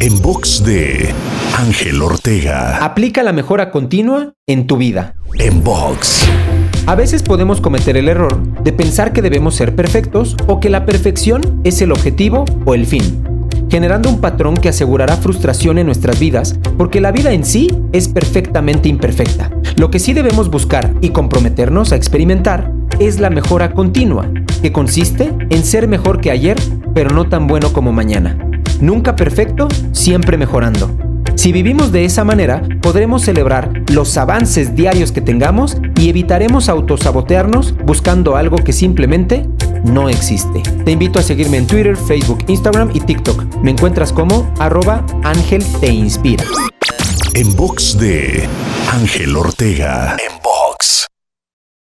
En box de Ángel Ortega. Aplica la mejora continua en tu vida. En box. A veces podemos cometer el error de pensar que debemos ser perfectos o que la perfección es el objetivo o el fin, generando un patrón que asegurará frustración en nuestras vidas porque la vida en sí es perfectamente imperfecta. Lo que sí debemos buscar y comprometernos a experimentar es la mejora continua, que consiste en ser mejor que ayer, pero no tan bueno como mañana. Nunca perfecto, siempre mejorando. Si vivimos de esa manera, podremos celebrar los avances diarios que tengamos y evitaremos autosabotearnos buscando algo que simplemente no existe. Te invito a seguirme en Twitter, Facebook, Instagram y TikTok. Me encuentras como arroba Ángel Te Inspira. En box de Ángel Ortega.